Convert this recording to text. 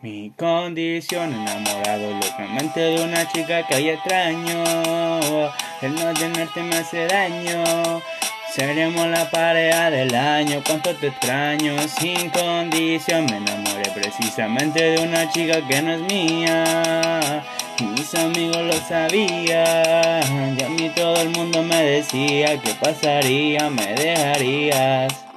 Mi condición enamorado locamente de una chica que hoy extraño. El no tenerte me hace daño. Seremos la pareja del año, cuánto te extraño. Sin condición me enamoré precisamente de una chica que no es mía. Mis amigos lo sabían, y a mí todo el mundo me decía que pasaría, me dejarías.